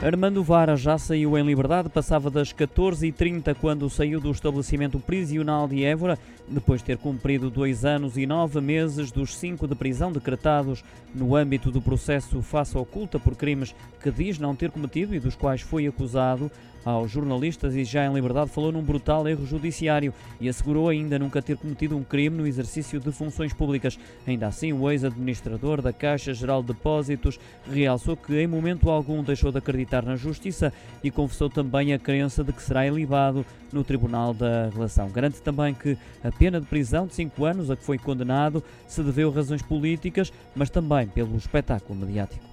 Armando Vara já saiu em liberdade, passava das 14h30 quando saiu do estabelecimento prisional de Évora, depois de ter cumprido dois anos e nove meses dos cinco de prisão decretados no âmbito do processo face oculta por crimes que diz não ter cometido e dos quais foi acusado. Aos jornalistas e já em liberdade falou num brutal erro judiciário e assegurou ainda nunca ter cometido um crime no exercício de funções públicas. Ainda assim, o ex-administrador da Caixa Geral de Depósitos realçou que em momento algum deixou de acreditar acreditar na justiça e confessou também a crença de que será ilibado no Tribunal da Relação. Garante também que a pena de prisão de 5 anos a que foi condenado se deveu a razões políticas, mas também pelo espetáculo mediático.